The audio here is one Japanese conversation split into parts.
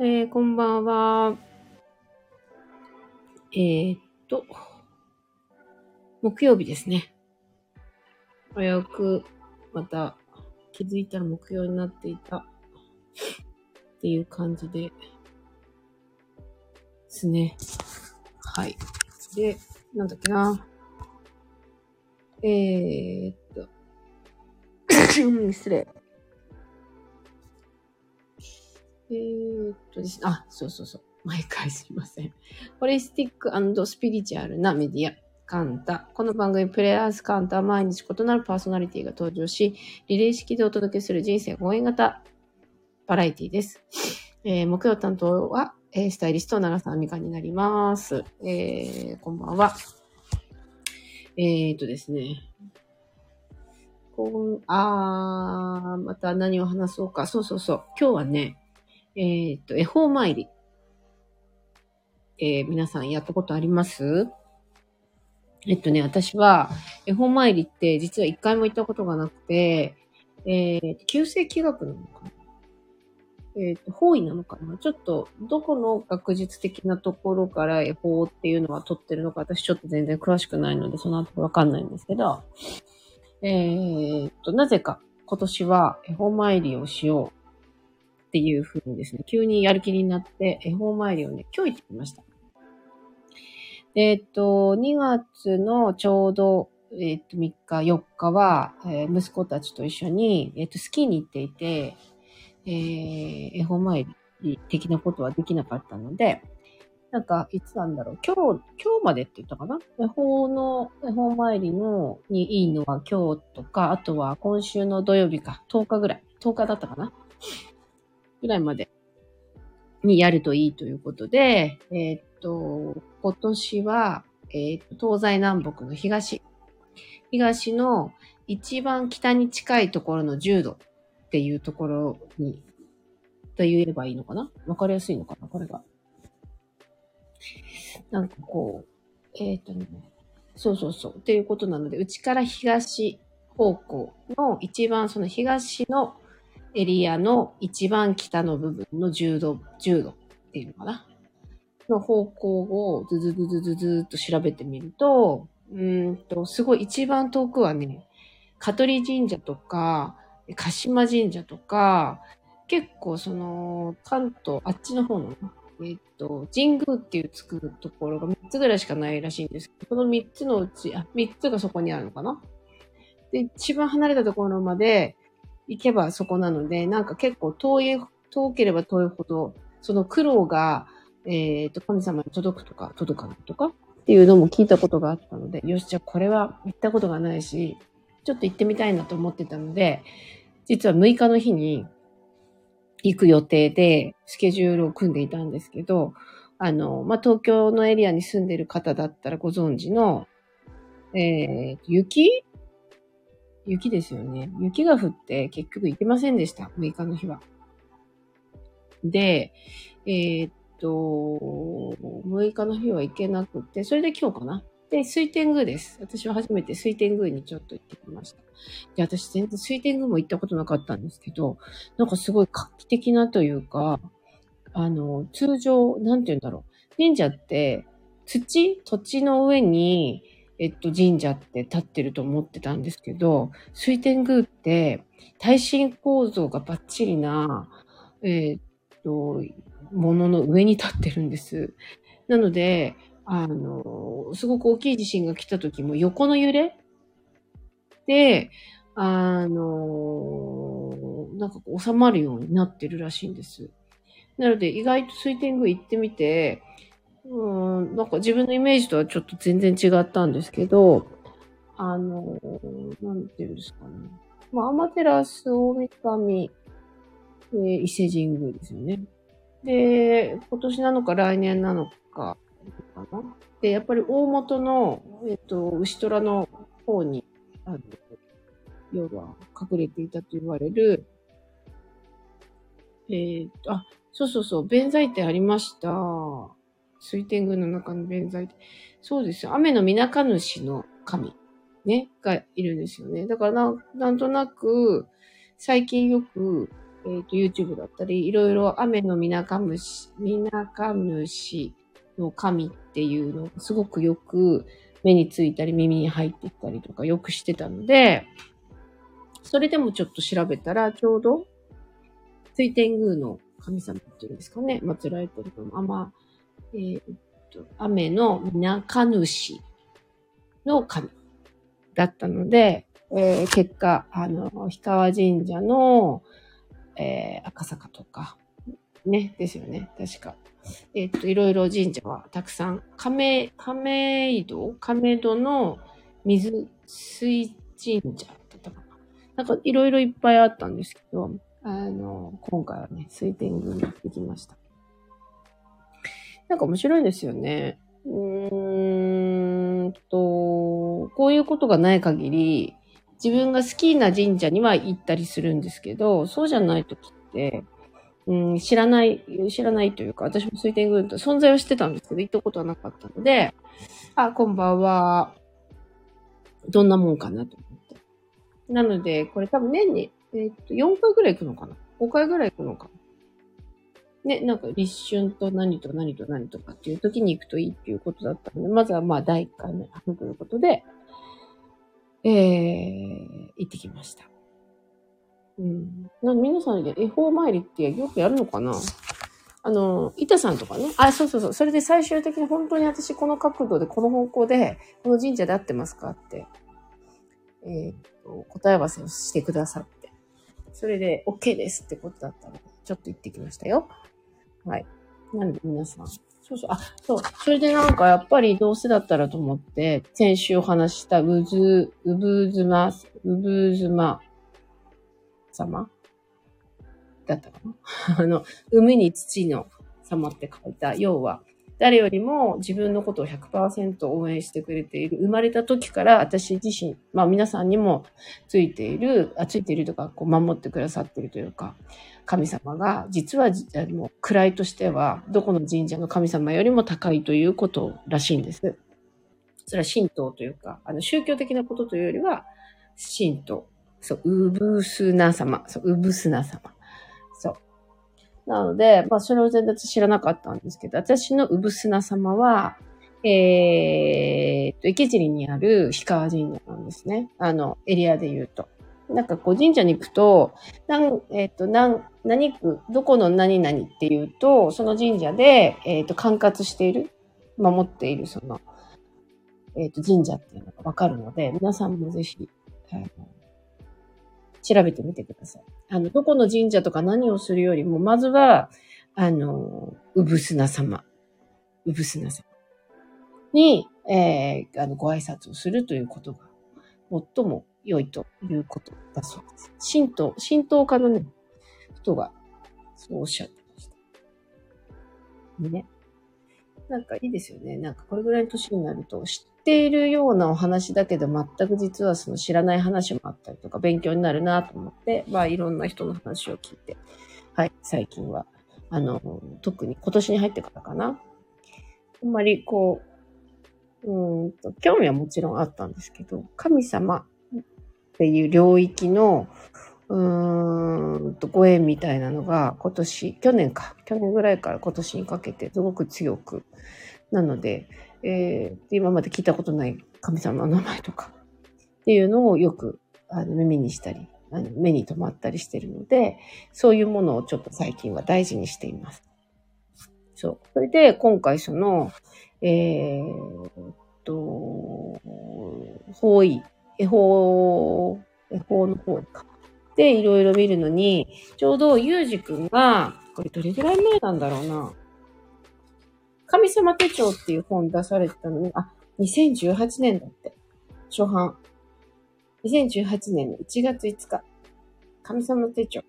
えー、こんばんは。えー、っと、木曜日ですね。早く、また、気づいたら木曜になっていた。っていう感じで、ですね。はい。で、なんだっけな。えー、っと、失礼。えー、っとですね、あ、そうそうそう。毎回すいません。ホリスティックスピリチュアルなメディア、カンタ。この番組、プレイヤーズカンタは毎日異なるパーソナリティが登場し、リレー式でお届けする人生応援型バラエティです。えー、木曜担当は、えー、スタイリスト、長澤美香になります。えー、こんばんは。えー、っとですね。こん、あー、また何を話そうか。そうそうそう。今日はね、えっ、と、恵方参り。えー、皆さんやったことあります？えっとね、私は、恵方参りって実は一回も行ったことがなくて、えー、旧世紀学なのかな？えっ、と、方位なのかな？ちょっと、どこの学術的なところから恵方っていうのは取ってるのか、私ちょっと全然詳しくないので、その後わかんないんですけど、えっ、と、なぜか今年は恵方参りをしよう。っていうふうにですね、急にやる気になって、恵方参りをね、今日行ってきました。えっと、2月のちょうど、えっと、3日、4日は、えー、息子たちと一緒に、えっと、スキーに行っていて、えー、恵方参り的なことはできなかったので、なんか、いつなんだろう。今日、今日までって言ったかな？恵方の、恵方参りの、にいいのは今日とか、あとは今週の土曜日か、10日ぐらい。10日だったかな？ぐらいまでにやるといいということで、えー、っと、今年は、えー、東西南北の東、東の一番北に近いところの10度っていうところに、と言えばいいのかな？わかりやすいのかな？これが。なんかこう、えっ、とね、そうそうそう。っていうことなので、うちから東方向の一番その東のエリアの一番北の部分の10度、10度っていうのかな？の方向をずずずずずずっと調べてみると、うんと、すごい一番遠くはね、香取神社とか、鹿島神社とか、結構その、関東、あっちの方の、えっと、神宮っていうつくところが3つぐらいしかないらしいんですけど、この3つのうち、あ、3つがそこにあるのかな？で、一番離れたところまで、行けばそこなので、なんか結構遠い、遠ければ遠いほど、その苦労が、えっ、ー、と、神様に届くとか、届かないとかっていうのも聞いたことがあったので、よし、じゃあこれは行ったことがないし、ちょっと行ってみたいなと思ってたので、実は6日の日に行く予定でスケジュールを組んでいたんですけど、あの、まあ、東京のエリアに住んでる方だったらご存知の、えー、雪雪ですよね。雪が降って結局行けませんでした。6日の日は。で、えー、っと、6日の日は行けなくて、それで今日かな。で、水天宮です。私は初めて水天宮にちょっと行ってきました。で、私全然水天宮も行ったことなかったんですけど、なんかすごい画期的なというか、あの、通常、なんて言うんだろう。神社って、土土地の上に、えっと、神社って立ってると思ってたんですけど、水天宮って耐震構造がバッチリな、えっと、ものの上に立ってるんです。なので、あの、すごく大きい地震が来た時も横の揺れで、あの、なんか収まるようになってるらしいんです。なので、意外と水天宮行ってみて、うん、なんか自分のイメージとはちょっと全然違ったんですけど、あの、なんていうんですかね。まあ、アマテラス大神、えー、伊勢神宮ですよね。で、今年なのか来年なのか、かな。で、やっぱり大元の、えっ、ー、と、牛虎の方に、あの、要は隠れていたと言われる、えっ、ー、と、あ、そうそうそう、弁財天ありました。水天宮の中の弁財そうですよ。雨のみなか主の神、ね、がいるんですよね。だからな、なんとなく、最近よく、えっ、と、YouTube だったり、いろいろ雨のみなかむし、みなかむしの神っていうのがすごくよく目についたり耳に入っていったりとかよくしてたので、それでもちょっと調べたら、ちょうど、水天宮の神様っていうんですかね、祀られてるのも、あんま、えーっと、雨のみなか主の神だったので、えー結果、あの、氷川神社の、えー赤坂とか、ね、ですよね、確か。えっと、いろいろ神社はたくさん、亀、亀戸？亀戸の水水神社だったかな。なんかいろいろいっぱいあったんですけど、あの、今回はね、水天宮に行ってきました。なんか面白いですよね。うーんと、こういうことがない限り、自分が好きな神社には行ったりするんですけど、そうじゃない時って、うん、知らない、知らないというか、私も水天宮と存在はしてたんですけど、行ったことはなかったので、あ、こんばんは。どんなもんかなと思って。なので、これ多分年に、えーっと、4回ぐらい行くのかな ?5 回ぐらい行くのかなね、なんか立春と何と何と何とかっていう時に行くといいっていうことだったので、まずはまあ第1回目ということで、えー、行ってきました。うん。なん皆さんで恵方参りってよくやるのかな？あの、板さんとかね。あ、そうそうそう。それで最終的に本当に私この角度でこの方向でこの神社で合ってますかって、えーと、答え合わせをしてくださって。それで OK ですってことだったので、ちょっと行ってきましたよ。はい。なんで皆さん。そうそう。あ、そう。それでなんかやっぱりどうせだったらと思って、先週お話ししたうず、うぶずま、うぶずま様？だったかな？あの、海に土の様って書いた、要は、誰よりも自分のことを100%応援してくれている、生まれた時から私自身、まあ皆さんにもついている、あついているとか、こう守ってくださっているというか、神様が、実は、あの、位としては、どこの神社の神様よりも高いということらしいんです。それは神道というか、あの、宗教的なことというよりは、神道。そう、うぶすな様。そう、うぶすな様。なので、まあ、それを全然知らなかったんですけど、私のうぶすな様は、えーと、池尻にある氷川神社なんですね。あの、エリアで言うと。なんかこう神社に行くと、なん、えーっと、なん、何区、どこの何々っていうと、その神社で、えーっと、管轄している、守っている、その、えーっと、神社っていうのがわかるので、皆さんもぜひ、あの調べてみてください。あの、どこの神社とか何をするよりも、まずは、あの、うぶすな様、うぶすな様に、えー、あの、ご挨拶をするということが、最も良いということだそうです。神道、神道家のね、人が、そうおっしゃってました。ね。なんかいいですよね。なんかこれぐらいの年になると、ているようなお話だけど、全く実はその知らない話もあったりとか、勉強になるなと思って、まあいろんな人の話を聞いて、はい、最近は、あの、特に今年に入ってからかな。あんまりこう、うんと、興味はもちろんあったんですけど、神様っていう領域の、うーんと、ご縁みたいなのが今年、去年か、去年ぐらいから今年にかけてすごく強く、なので、えー今まで聞いたことない神様の名前とかっていうのをよくあの耳にしたり、あの目に留まったりしてるので、そういうものをちょっと最近は大事にしています。そう。それで今回その、えーっと、方位、恵方、恵方の方位か。で、いろいろ見るのに、ちょうどゆうじくんが、これどれぐらい前なんだろうな。神様手帳っていう本出されてたのに、あ、2018年だって。初版。2018年の1月5日。神様手帳。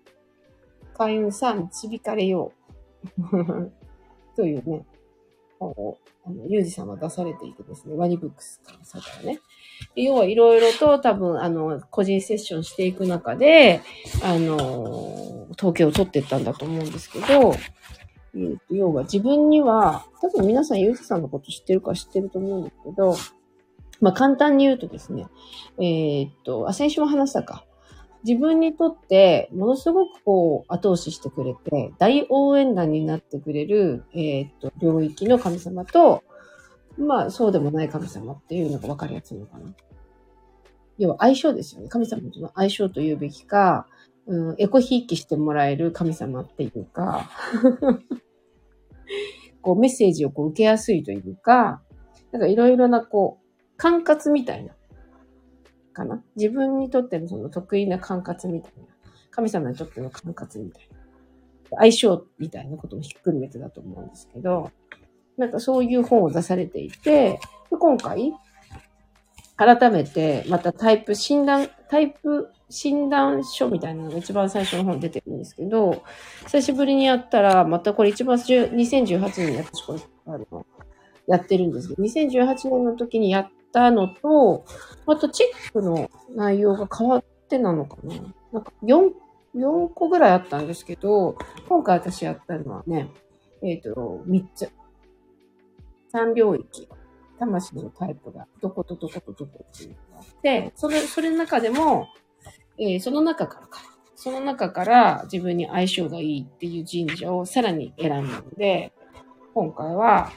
開運さ、導かれよう。というね、本を、あの、ゆうじさんは出されていてですね、ワニブックスさんからね。要はいろいろと多分、あの、個人セッションしていく中で、あの、統計を取っていったんだと思うんですけど、えーと要は自分には、多分皆さんゆうじさんのこと知ってるか知ってると思うんですけど、まあ簡単に言うとですね、えーっと、あ、先週も話したか。自分にとってものすごくこう後押ししてくれて、大応援団になってくれる、えっ、と、領域の神様と、まあそうでもない神様っていうのが分かりやすいのかな。要は相性ですよね。神様との相性というべきか、うん、エコひいきしてもらえる神様っていうか、こうメッセージをこう受けやすいというか、なんかいろいろなこう、管轄みたいな、かな？自分にとってのその得意な管轄みたいな。神様にとっての管轄みたいな。相性みたいなこともひっくるめてだと思うんですけど、なんかそういう本を出されていて、で今回、改めて、またタイプ診断、タイプ診断書みたいなのが一番最初の本出てるんですけど、久しぶりにやったら、またこれ一番2018年に私これ、あの、やってるんですけど、2018年の時にやったのと、あとチェックの内容が変わってなのかななんか4、4個ぐらいあったんですけど、今回私やったのはね、えっ、ー、と、3つ。3領域。魂のタイプが、どことどことどこっていうのがあって、それ、それの中でも、えー、その中からか。その中から自分に相性がいいっていう神社をさらに選んだので、今回は、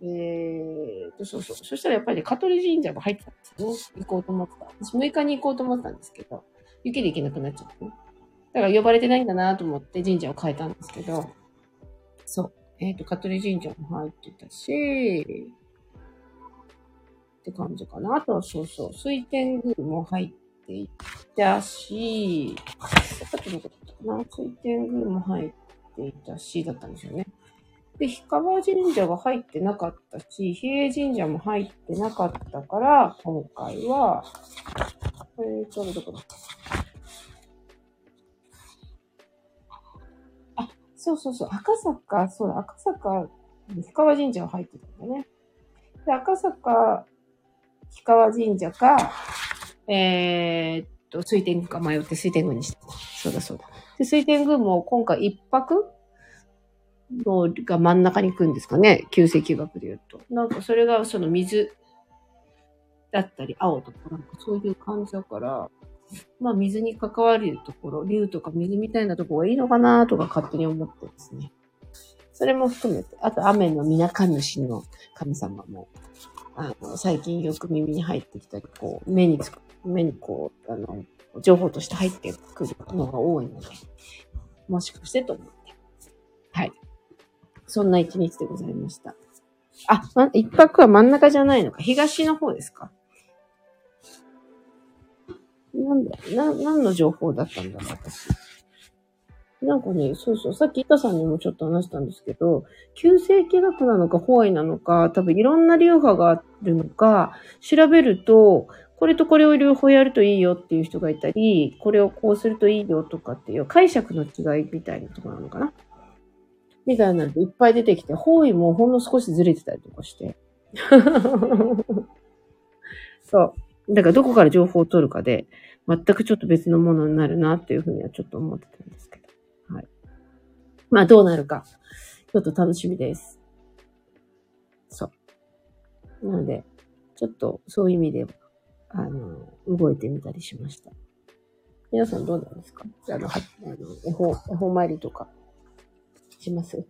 えー、そうそう。そしたらやっぱり、ね、香取神社も入ってたんですよ。行こうと思ってた。私6日に行こうと思ったんですけど、雪で行けなくなっちゃったね。だから呼ばれてないんだなと思って神社を変えたんですけど、そう。えっ、ー、と、香取神社も入ってたし、って感じかな。あとはそうそう、水天宮も入ってていたし、あとどこだったかな水天宮も入っていたし、だったんですよね。で、氷川神社が入ってなかったし、比叡神社も入ってなかったから、今回は、えー、ちょどこだった？あ、そうそうそう、赤坂、そうだ、赤坂、氷川神社が入ってたんだね。で、赤坂、氷川神社か、えー、っと、水天宮か迷って水天宮にした。そうだそうだ。で、水天宮も今回一泊のが真ん中に行くんですかね。旧石学で言うと。なんかそれがその水だったり青とかなんかそういう感じだから、まあ水に関わるところ、竜とか水みたいなところがいいのかなとか勝手に思ってですね。それも含めて、あと雨の皆神主の神様も、あの、最近よく耳に入ってきたり、こう、目につく、目にこう、あの、情報として入ってくるのが多いので、もしかしてと思って。はい。そんな一日でございました。あ、ま、一泊は真ん中じゃないのか。東の方ですか。なんだ、な、何の情報だったんだろう、私。なんかね、そうそう、さっき板さんにもちょっと話したんですけど、旧世紀学なのか、ホワイなのか、多分いろんな流派があるのか、調べると、これとこれを両方やるといいよっていう人がいたり、これをこうするといいよとかっていう解釈の違いみたいなところなのかな。みたいなのいっぱい出てきて、方位もほんの少しずれてたりとかして。そう。だからどこから情報を取るかで、全くちょっと別のものになるなっていうふうにはちょっと思ってたんですけど。はい。まあどうなるか、ちょっと楽しみです。そう。なので、ちょっとそういう意味で、あの、動いてみたりしました。皆さんどうなんですか？あの、はあの恵方、恵方参りとかします？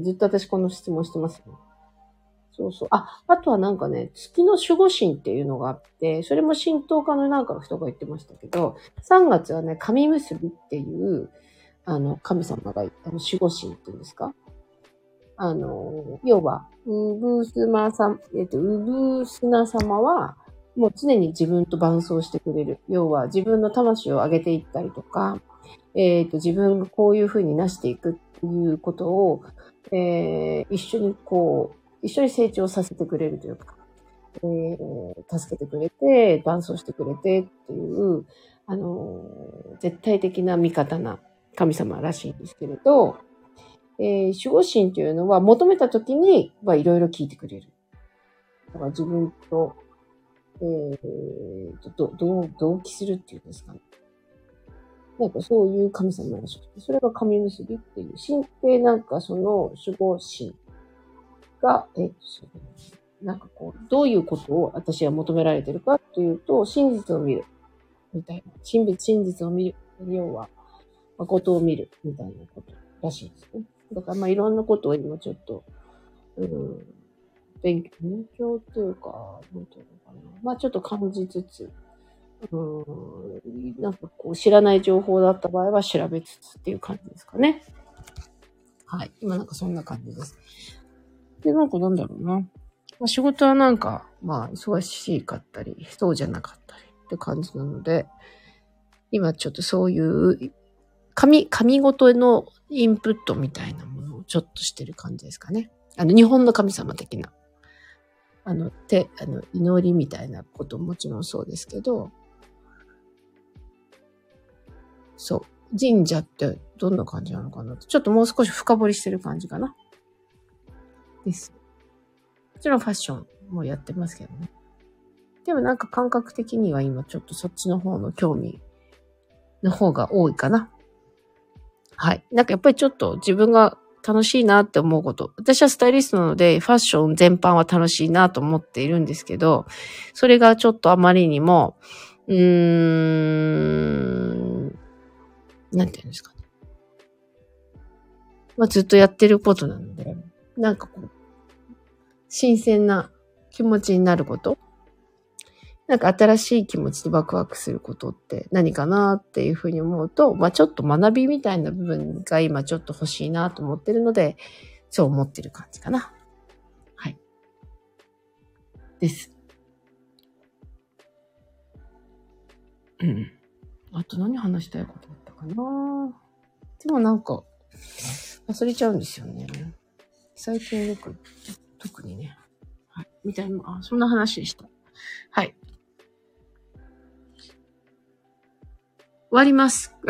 ずっと私この質問してますね。そうそう。あ、あとはなんかね、月の守護神っていうのがあって、それも神道家のなんかの人が言ってましたけど、3月はね、神結びっていう、あの、神様が、あの、守護神っていうんですか？あの、要は、ウブースマさん、えっと、ウブースナ様は、もう常に自分と伴走してくれる。要は、自分の魂を上げていったりとか、えっ、ー、と、自分がこういうふうになしていくっていうことを、えー、一緒にこう、一緒に成長させてくれるというか、えー、助けてくれて、伴走してくれてっていう、あのー、絶対的な味方な神様らしいんですけれど、えー、守護神というのは求めた時に、まあ、いろいろ聞いてくれる。だから自分と、えー、と、ど、同期するっていうんですかね。なんかそういう神様らしくて、それが神結びっていう、神ってなんかその守護神が、えっと、なんかこう、どういうことを私は求められてるかっていうと、真実を見る。みたいな。真実、真実を見る。要は、誠を見る、みたいなことらしいですね。だからまあいろんなことを今ちょっと、うん、勉強、勉強っていうか、なんていうの。まあちょっと感じつつ、うん、なんかこう知らない情報だった場合は調べつつっていう感じですかね。はい。今なんかそんな感じです。で、なんかなんだろうな。まあ、仕事はなんか、まあ忙しかったり、そうじゃなかったりって感じなので、今ちょっとそういう紙、紙ごとのインプットみたいなものをちょっとしてる感じですかね。あの、日本の神様的な。あの、手、あの、祈りみたいなことももちろんそうですけど、そう。神社ってどんな感じなのかなちょっともう少し深掘りしてる感じかな。です。もちろんファッションもやってますけどね。でもなんか感覚的には今ちょっとそっちの方の興味の方が多いかな。はい。なんかやっぱりちょっと自分が楽しいなって思うこと。私はスタイリストなので、ファッション全般は楽しいなと思っているんですけど、それがちょっとあまりにも、うーん、なんていうんですかね。まあずっとやってることなので、なんかこう、新鮮な気持ちになることなんか新しい気持ちでワクワクすることって何かなっていうふうに思うと、まあちょっと学びみたいな部分が今ちょっと欲しいなと思ってるので、そう思ってる感じかな。はい。です。うん。あと何話したいことだったかなでもなんか、忘れちゃうんですよね。最近よく、特にね。はい。みたいな、あ、そんな話でした。はい。わります。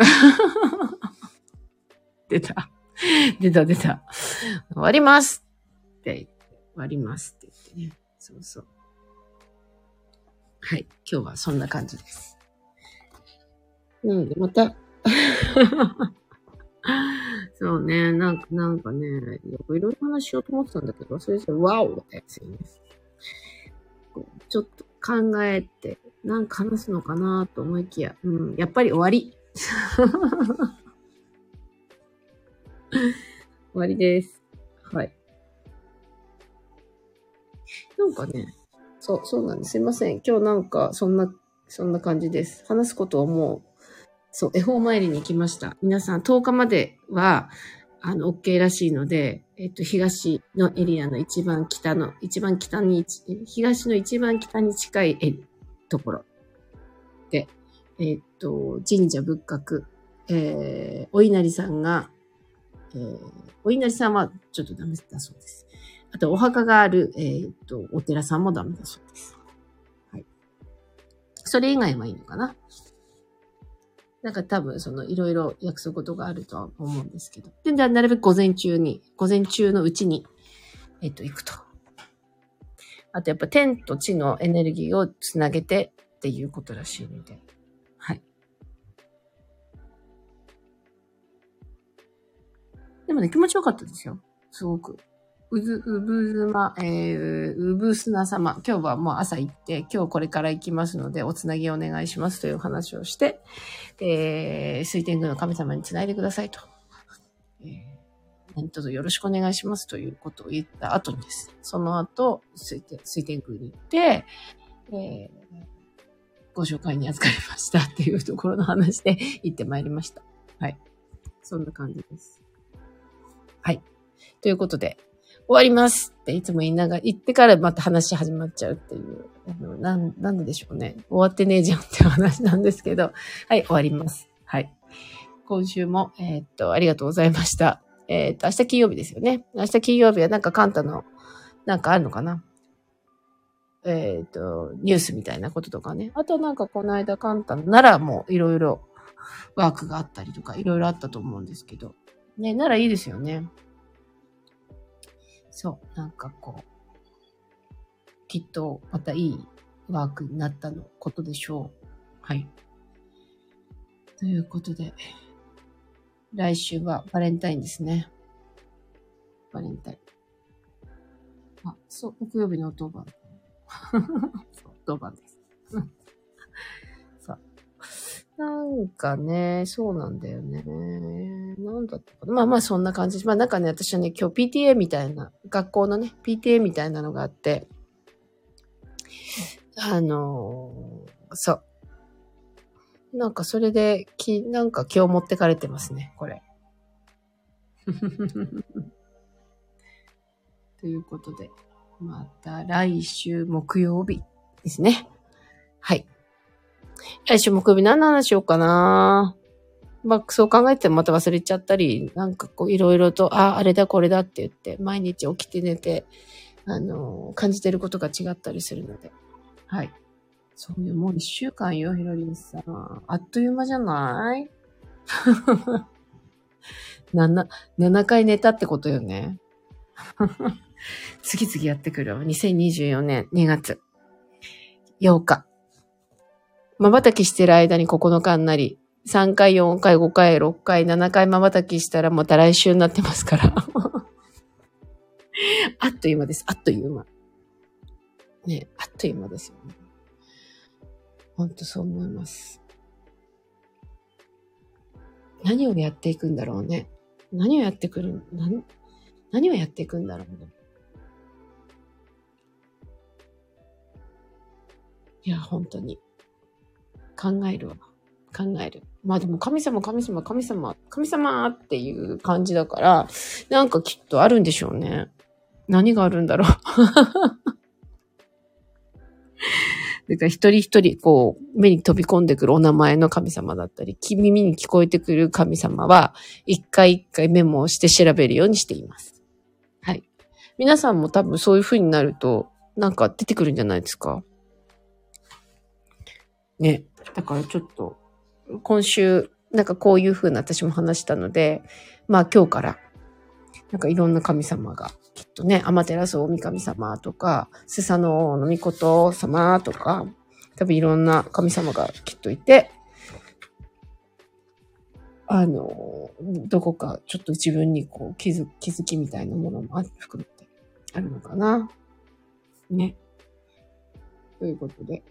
出た。出た出た。終わりますって終わりますって言ってね。そうそう。はい。今日はそんな感じです。なので、また？そうね、なんか、なんかね、いろいろ話しようと思ってたんだけど、それじゃ、ワオってやつよね。ちょっと考えて、なんか話すのかなと思いきや、うん、やっぱり終わり。終わりです。はい。なんかね、そう、そうなんです。すいません。今日なんか、そんな、そんな感じです。話すことをもう、そう、恵方参りに行きました。皆さん、10日までは、あの、OK らしいので、えっと、東のエリアの一番北の、一番北に、東の一番北に近いところで、え、っと、神社仏閣、えー、お稲荷さんが、えー、お稲荷さんはちょっとダメだそうです。あと、お墓がある、えー、っと、お寺さんもダメだそうです。はい。それ以外はいいのかな？なんか多分、その、いろいろ約束事があるとは思うんですけど。で、なるべく午前中に、午前中のうちに、えっと、行くと。あとやっぱ天と地のエネルギーをつなげてっていうことらしいので。はい。でもね、気持ちよかったですよ。すごく。うず、うぶずま、えー、うぶすな様。今日はもう朝行って、今日これから行きますので、おつなぎお願いしますという話をして、えー、水天宮の神様につないでくださいと。何卒よろしくお願いしますということを言った後にです。その後、水天水天宮に行って、えー、ご紹介に預かりましたっていうところの話で 行ってまいりました。はい。そんな感じです。はい。ということで、終わりますっていつも言いながら、言ってからまた話始まっちゃうっていう、あのなん、なんででしょうね。終わってねえじゃんって話なんですけど、はい、終わります。はい。今週も、えー、っと、ありがとうございました。えっ、と、明日金曜日ですよね。明日金曜日はなんかカンタの、なんかあるのかなえっ、と、ニュースみたいなこととかね。あとなんかこの間カンタの奈良もいろいろワークがあったりとか、いろいろあったと思うんですけど。ね、奈良いいですよね。そう、なんかこう、きっとまたいいワークになったのことでしょう。はい。ということで。来週はバレンタインですね。バレンタイン。あ、そう、木曜日の当番。そう、当番です。そう。なんかね、そうなんだよね。なんだったかな。まあまあそんな感じ。まあなんかね、私はね、今日 PTA みたいな、学校のね、PTA みたいなのがあって、あのー、そう。なんかそれで、き、なんか今日持ってかれてますね、これ。ということで、また来週木曜日ですね。はい。来週木曜日何の話しようかなまあ、そう考えてもまた忘れちゃったり、なんかこういろいろと、あ、あれだこれだって言って、毎日起きて寝て、あの、感じてることが違ったりするので。はい。そういう、もう一週間よ、ひろりんさん。あっという間じゃない？7、7回寝たってことよね。次々やってくるわ。2024年2月8日。瞬きしてる間に9日になり、3回、4回、5回、6回、7回瞬きしたらまた来週になってますから。あっという間です。あっという間。ねあっという間ですよね。ほんとそう思います。何をやっていくんだろうね。何をやってくる、何、何をやっていくんだろうね。いや、本当に。考えるわ。考える。まあでも神様、神様、神様、神様っていう感じだから、なんかきっとあるんでしょうね。何があるんだろう。だから一人一人、こう、目に飛び込んでくるお名前の神様だったり、耳に聞こえてくる神様は、一回一回メモをして調べるようにしています。はい。皆さんも多分そういう風になると、なんか出てくるんじゃないですか？ね。だからちょっと、今週、なんかこういう風な私も話したので、まあ今日から、なんかいろんな神様が、きっとね、アマテラス大神様とか、スサノオノミコト様とか、多分いろんな神様がきっといて、あの、どこかちょっと自分にこう気づ気づきみたいなものも含めてあるのかな。ね。ということで。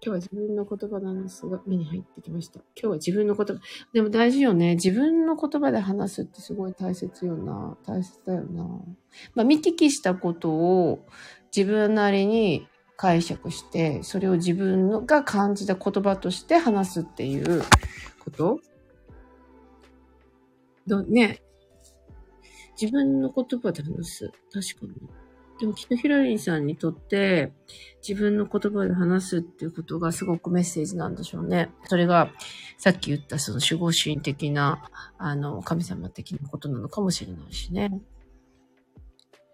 今日は自分の言葉なんですが、目に入ってきました。今日は自分の言葉。でも大事よね。自分の言葉で話すってすごい大切よな。大切だよな。まあ、見聞きしたことを自分なりに解釈して、それを自分が感じた言葉として話すっていうことどね。自分の言葉で話す。確かに。でもきっとヒラリンさんにとって自分の言葉で話すっていうことがすごくメッセージなんでしょうね。それがさっき言ったその守護神的な、あの、神様的なことなのかもしれないしね。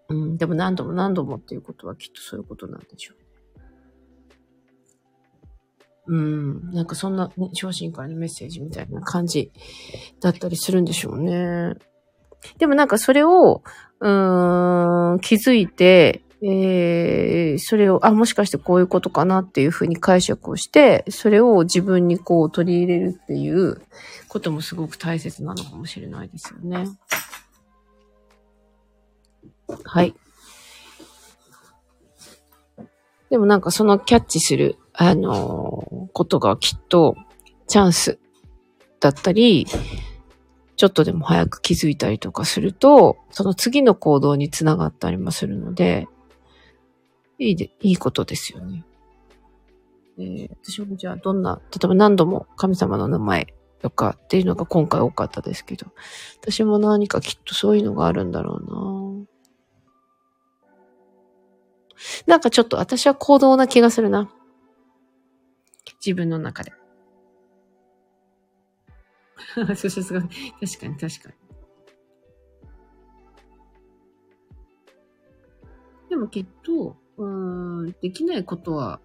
うん、でも何度も何度もっていうことはきっとそういうことなんでしょう。うん、なんかそんな、ね、昇進からのメッセージみたいな感じだったりするんでしょうね。でもなんかそれを、うーん、気づいて、えー、それを、あ、もしかしてこういうことかなっていうふうに解釈をして、それを自分にこう取り入れるっていうこともすごく大切なのかもしれないですよね。はい。でもなんかそのキャッチする、あのー、ことがきっとチャンスだったり、ちょっとでも早く気づいたりとかすると、その次の行動につながったりもするので、いいで、いいことですよね。えー、私もじゃあどんな、例えば何度も神様の名前とかっていうのが今回多かったですけど、私も何かきっとそういうのがあるんだろうななんかちょっと私は行動な気がするな。自分の中で。そうそうそう。確かに確かに。でもきっと、うん、できないことは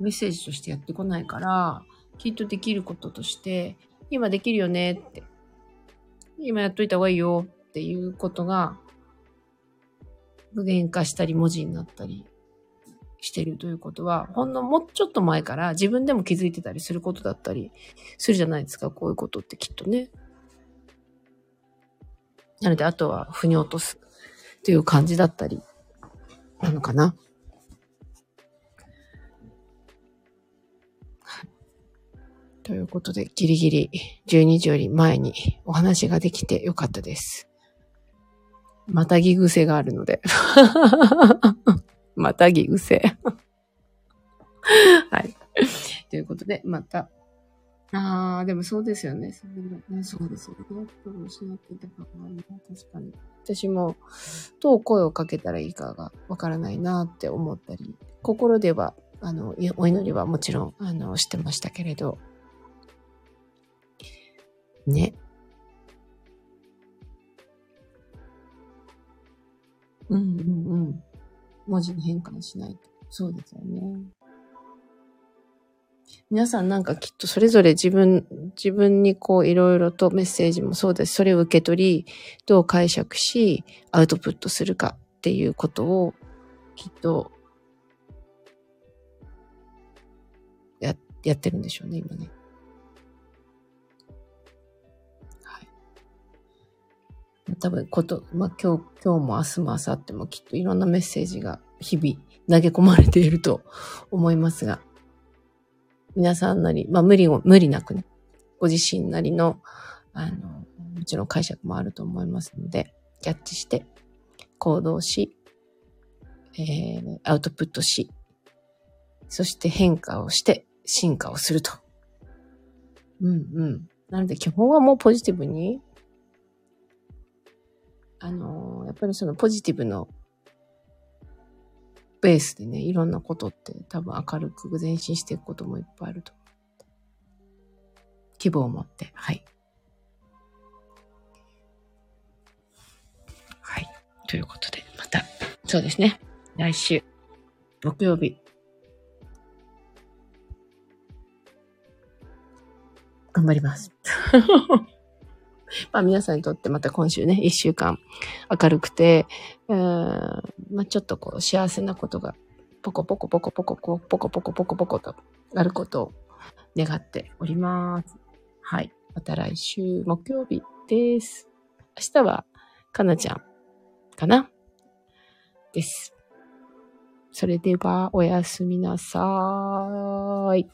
メッセージとしてやってこないから、きっとできることとして、今できるよねって。今やっといた方がいいよっていうことが、具現化したり文字になったりしてるということは、ほんのもうちょっと前から自分でも気づいてたりすることだったりするじゃないですか、こういうことってきっとね。なので、あとは、腑に落とすという感じだったり、なのかな。ということで、ギリギリ12時より前にお話ができてよかったです。またぎ癖があるので。またぎ癖。はい。ということで、また。ああ、でもそうですよね。そうですよね。失っていたかも確かに。私も、どう声をかけたらいいかがわからないなって思ったり、心では、あの、お祈りはもちろん、あの、してましたけれど、ね。うんうんうん。文字に変換しないと。そうですよね。皆さんなんかきっとそれぞれ自分、自分にこういろいろとメッセージもそうです。それを受け取り、どう解釈し、アウトプットするかっていうことをきっとや、やってるんでしょうね、今ね。多分こと、まあ、今日、今日も明日も明後日もきっといろんなメッセージが日々投げ込まれていると思いますが、皆さんなり、まあ無理を、無理なくね、ご自身なりの、あの、もちろん解釈もあると思いますので、キャッチして、行動し、えー、アウトプットし、そして変化をして進化をすると。うんうん。なので基本はもうポジティブにあのやっぱりそのポジティブのベースでね、いろんなことって多分明るく前進していくこともいっぱいあると。希望を持って、はい。はい。ということで、また、そうですね。来週、木曜日。頑張ります。まあ皆さんにとってまた今週ね、一週間明るくて、うん、まあちょっとこう幸せなことがポコポコポコポコポコポコポコポコポコとあることを願っております。はい。また来週木曜日です。明日はかなちゃんかなです。それではおやすみなさーい。